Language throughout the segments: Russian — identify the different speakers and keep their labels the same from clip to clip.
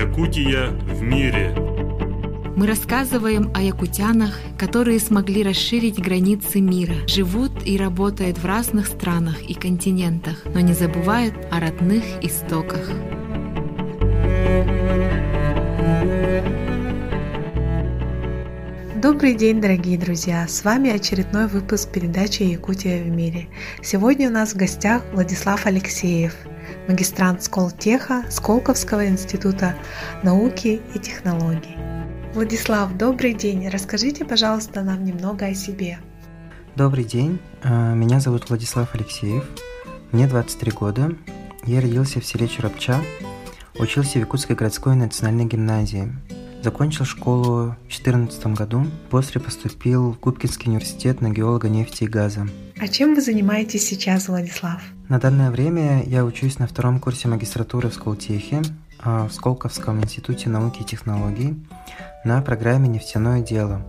Speaker 1: Якутия в мире.
Speaker 2: Мы рассказываем о якутянах, которые смогли расширить границы мира, живут и работают в разных странах и континентах, но не забывают о родных истоках.
Speaker 3: Добрый день, дорогие друзья! С вами очередной выпуск передачи «Якутия в мире». Сегодня у нас в гостях Владислав Алексеев, магистрант Сколтеха Сколковского института науки и технологий. Владислав, добрый день! Расскажите, пожалуйста, нам немного о себе.
Speaker 4: Добрый день, а, меня зовут Владислав Алексеев, мне 23 года, я родился в селе Чурапча, учился в Якутской городской национальной гимназии – Закончил школу в 2014 году, после поступил в Губкинский университет на геолога нефти и газа.
Speaker 3: А чем вы занимаетесь сейчас, Владислав?
Speaker 4: На данное время я учусь на втором курсе магистратуры в Сколтехе, а, в Сколковском институте науки и технологий на программе «Нефтяное дело».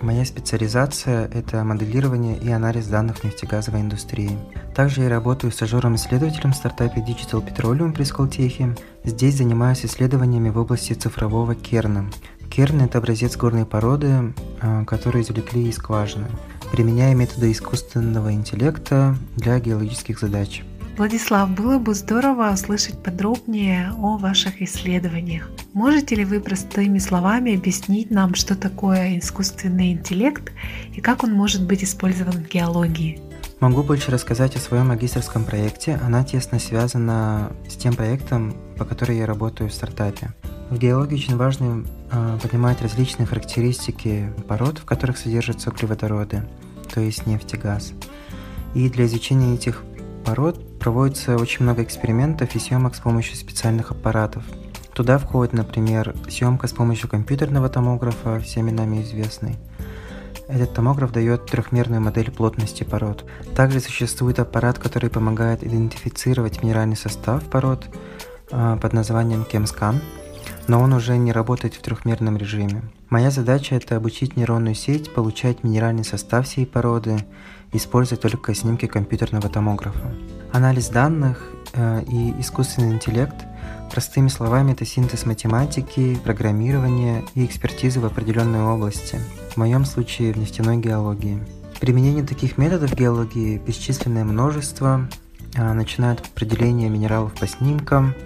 Speaker 4: Моя специализация – это моделирование и анализ данных нефтегазовой индустрии. Также я работаю стажером-исследователем в стартапе Digital Petroleum при Сколтехе. Здесь занимаюсь исследованиями в области цифрового керна. Керн – это образец горной породы, а, который извлекли из скважины, применяя методы искусственного интеллекта для геологических задач.
Speaker 3: Владислав, было бы здорово услышать подробнее о ваших исследованиях. Можете ли вы простыми словами объяснить нам, что такое искусственный интеллект и как он может быть использован в геологии?
Speaker 4: Могу больше рассказать о своем магистрском проекте. Она тесно связана с тем проектом, по которому я работаю в стартапе. В геологии очень важно э, понимать различные характеристики пород, в которых содержатся углеводороды, то есть нефть и газ. И для изучения этих пород проводится очень много экспериментов и съемок с помощью специальных аппаратов. Туда входит, например, съемка с помощью компьютерного томографа, всеми нами известный. Этот томограф дает трехмерную модель плотности пород. Также существует аппарат, который помогает идентифицировать минеральный состав пород э, под названием ChemScan, но он уже не работает в трехмерном режиме. Моя задача – это обучить нейронную сеть получать минеральный состав всей породы используя только снимки компьютерного томографа. Анализ данных э, и искусственный интеллект Простыми словами, это синтез математики, программирования и экспертизы в определенной области, в моем случае в нефтяной геологии. Применение таких методов в геологии бесчисленное множество, а, начиная от определения минералов по снимкам,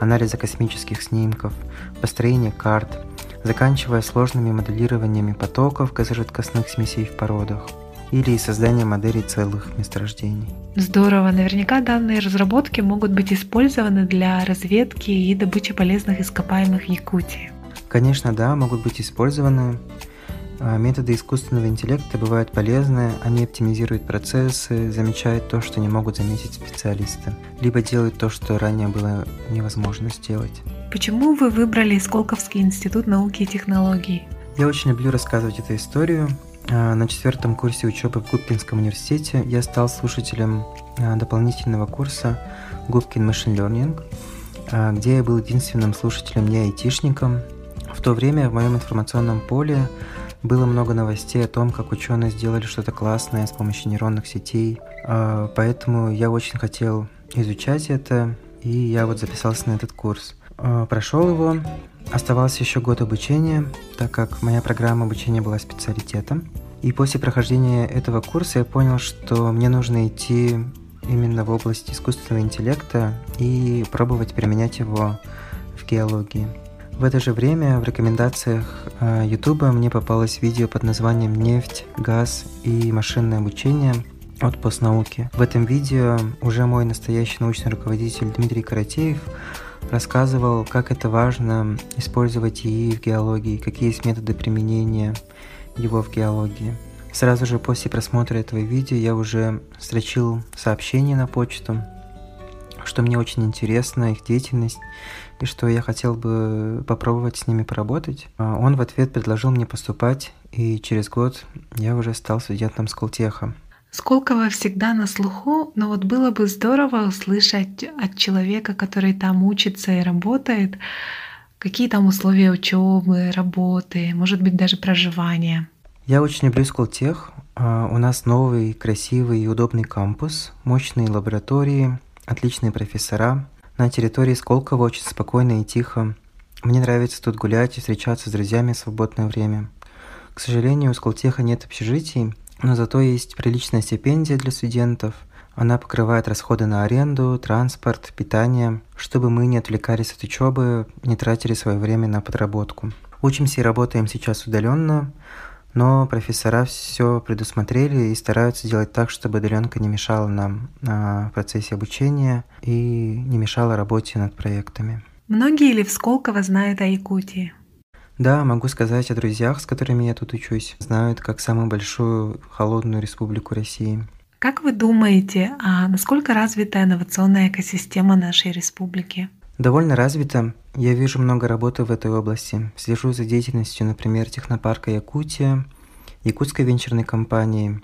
Speaker 4: анализа космических снимков, построения карт, заканчивая сложными моделированиями потоков газожидкостных смесей в породах – или создание моделей целых месторождений.
Speaker 3: Здорово. Наверняка данные разработки могут быть использованы для разведки и добычи полезных ископаемых Якутии.
Speaker 4: Конечно, да, могут быть использованы. А, методы искусственного интеллекта бывают полезны, они оптимизируют процессы, замечают то, что не могут заметить специалисты, либо делают то, что ранее было невозможно сделать.
Speaker 3: Почему вы выбрали Сколковский институт науки и технологий?
Speaker 4: Я очень люблю рассказывать эту историю. А, на четвертом курсе учебы в Губкинском университете я стал слушателем а, дополнительного курса Губкин Machine Learning, а, где я был единственным слушателем не айтишником. В то время в моем информационном поле было много новостей о том, как ученые сделали что-то классное с помощью нейронных сетей, поэтому я очень хотел изучать это, и я вот записался на этот курс. Прошел его, Оставался еще год обучения, так как моя программа обучения была специалитетом. И после прохождения этого курса я понял, что мне нужно идти именно в область искусственного интеллекта и пробовать применять его в геологии. В это же время в рекомендациях э, YouTube мне попалось видео под названием «Нефть, газ и машинное обучение» от постнауки. В этом видео уже мой настоящий научный руководитель Дмитрий Каратеев рассказывал, как это важно использовать ИИ в геологии, какие есть методы применения его в геологии. Сразу же после просмотра этого видео я уже строчил сообщение на почту, что мне очень интересна их деятельность и что я хотел бы попробовать с ними поработать. А он в ответ предложил мне поступать, и через год я уже стал студентом Сколтеха.
Speaker 3: Сколково всегда на слуху, но вот было бы здорово услышать от человека, который там учится и работает, какие там условия учебы, работы, может быть даже проживания.
Speaker 4: Я очень люблю Сколтех. А, у нас новый, красивый и удобный кампус, мощные лаборатории, отличные профессора. На территории Сколково очень спокойно и тихо. Мне нравится тут гулять и встречаться с друзьями в свободное время. К сожалению, у Сколтеха нет общежитий, но зато есть приличная стипендия для студентов. Она покрывает расходы на аренду, транспорт, питание, чтобы мы не отвлекались от учебы, не тратили свое время на подработку. Учимся и работаем сейчас удаленно, но профессора все предусмотрели и стараются делать так, чтобы удаленка не мешала нам в процессе обучения и не мешала работе над проектами.
Speaker 3: Многие ли в Сколково знают о Якутии?
Speaker 4: Да, могу сказать о друзьях, с которыми я тут учусь. Знают как самую большую холодную республику России.
Speaker 3: Как вы думаете, а насколько развита инновационная экосистема нашей республики?
Speaker 4: Довольно развита. Я вижу много работы в этой области. Слежу за деятельностью, например, технопарка Якутия, якутской венчурной компании.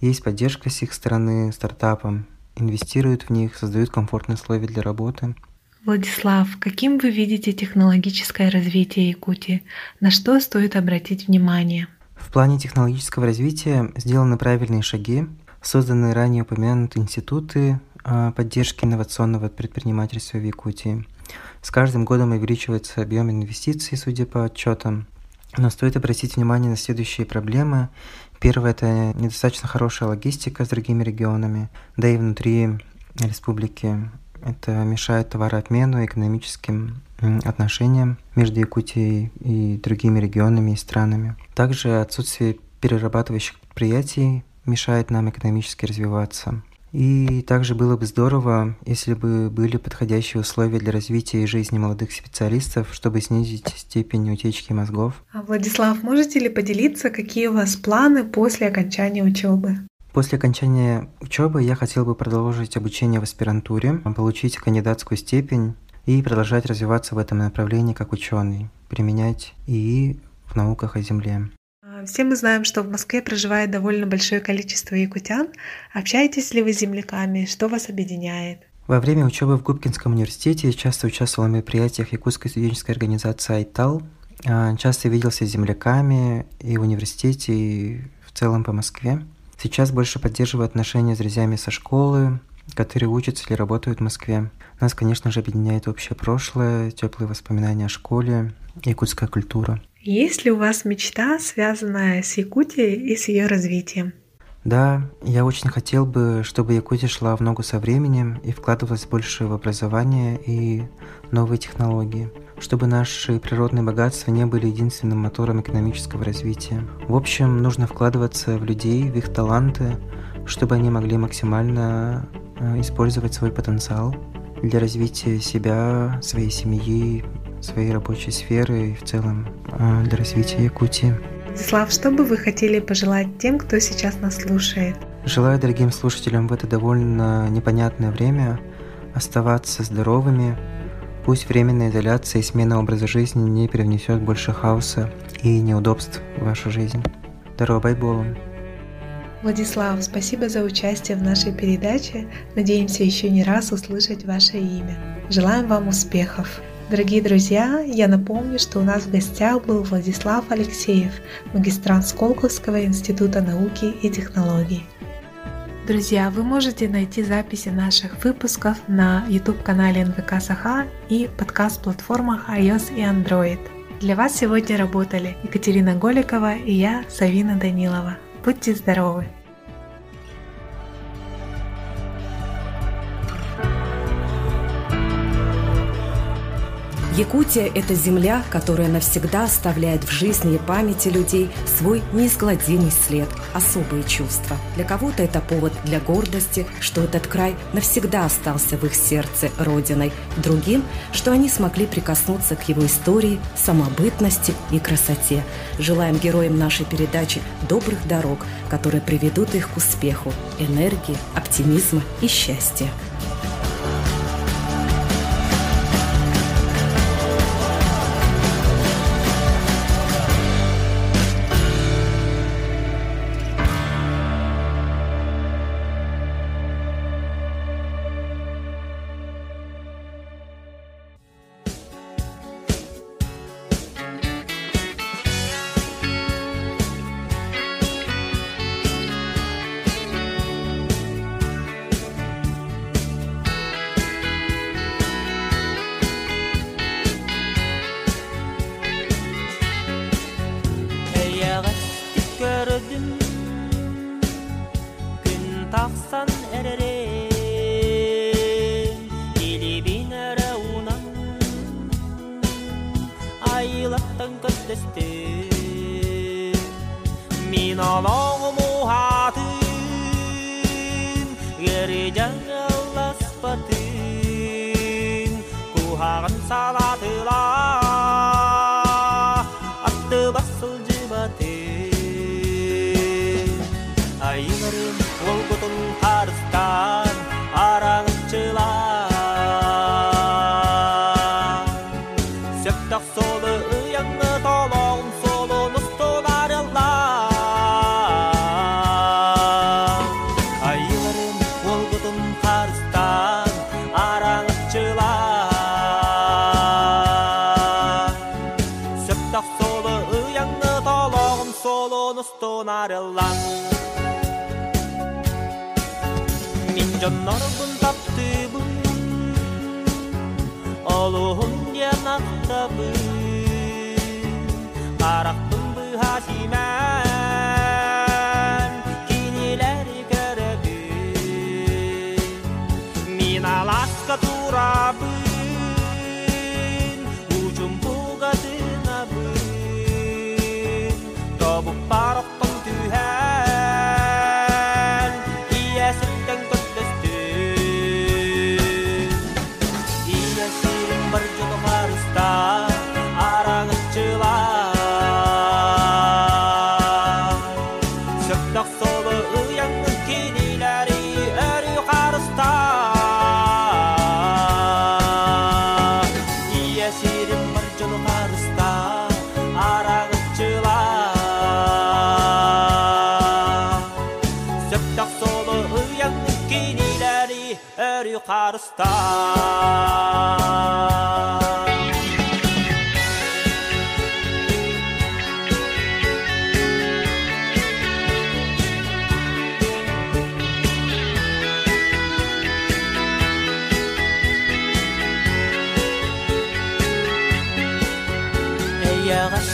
Speaker 4: Есть поддержка с их стороны стартапам. Инвестируют в них, создают комфортные условия для работы –
Speaker 3: Владислав, каким вы видите технологическое развитие Якутии? На что стоит обратить внимание?
Speaker 4: В плане технологического развития сделаны правильные шаги, созданы ранее упомянутые институты а, поддержки инновационного предпринимательства в Якутии. С каждым годом увеличивается объем инвестиций, судя по отчетам. Но стоит обратить внимание на следующие проблемы. Первое – это недостаточно хорошая логистика с другими регионами, да и внутри республики это мешает товарообмену экономическим отношениям между Якутией и другими регионами и странами. Также отсутствие перерабатывающих предприятий мешает нам экономически развиваться. И также было бы здорово, если бы были подходящие условия для развития и жизни молодых специалистов, чтобы снизить степень утечки мозгов.
Speaker 3: А Владислав, можете ли поделиться, какие у вас планы после окончания учебы?
Speaker 4: После окончания учебы я хотел бы продолжить обучение в аспирантуре, получить кандидатскую степень и продолжать развиваться в этом направлении как ученый, применять ИИ в науках о Земле.
Speaker 3: А, все мы знаем, что в Москве проживает довольно большое количество якутян. Общаетесь ли вы с земляками? Что вас объединяет?
Speaker 4: Во время учебы в Губкинском университете я часто участвовал в мероприятиях Якутской студенческой организации «Айтал». А, часто виделся с земляками и в университете, и в целом по Москве. Сейчас больше поддерживаю отношения с друзьями со школы, которые учатся или работают в Москве. Нас, конечно же, объединяет общее прошлое, теплые воспоминания о школе, якутская культура.
Speaker 3: Есть ли у вас мечта, связанная с Якутией и с ее развитием?
Speaker 4: Да, я очень хотел бы, чтобы Якутия шла в ногу со временем и вкладывалась больше в образование и новые технологии чтобы наши природные богатства не были единственным мотором экономического развития. В общем, нужно вкладываться в людей, в их таланты, чтобы они могли максимально э, использовать свой потенциал для развития себя, своей семьи, своей рабочей сферы и в целом э, для развития Якутии.
Speaker 3: Владислав, что бы вы хотели пожелать тем, кто сейчас нас слушает?
Speaker 4: Желаю дорогим слушателям в это довольно непонятное время оставаться здоровыми, Пусть временная изоляция и смена образа жизни не привнесет больше хаоса и неудобств в вашу жизнь. Здорово, Байболу!
Speaker 3: Владислав, спасибо за участие в нашей передаче. Надеемся еще не раз услышать ваше имя. Желаем вам успехов! Дорогие друзья, я напомню, что у нас в гостях был Владислав Алексеев, магистрант Сколковского института науки и технологий. Друзья, вы можете найти записи наших выпусков на YouTube-канале НВК Саха и подкаст-платформах iOS и Android. Для вас сегодня работали Екатерина Голикова и я, Савина Данилова. Будьте здоровы!
Speaker 5: Якутия – это земля, которая навсегда оставляет в жизни и памяти людей свой неизгладимый след, особые чувства. Для кого-то это повод для гордости, что этот край навсегда остался в их сердце родиной. Другим, что они смогли прикоснуться к его истории, самобытности и красоте. Желаем героям нашей передачи добрых дорог, которые приведут их к успеху, энергии, оптимизма и счастья.
Speaker 6: tân contesté mina longo muhatin solo nos donarlar Minjanlargun taptibun Olohun ya naktabu Araktun bu. Hasimen Kinileri kerebu Minalaska turabu local star. You're a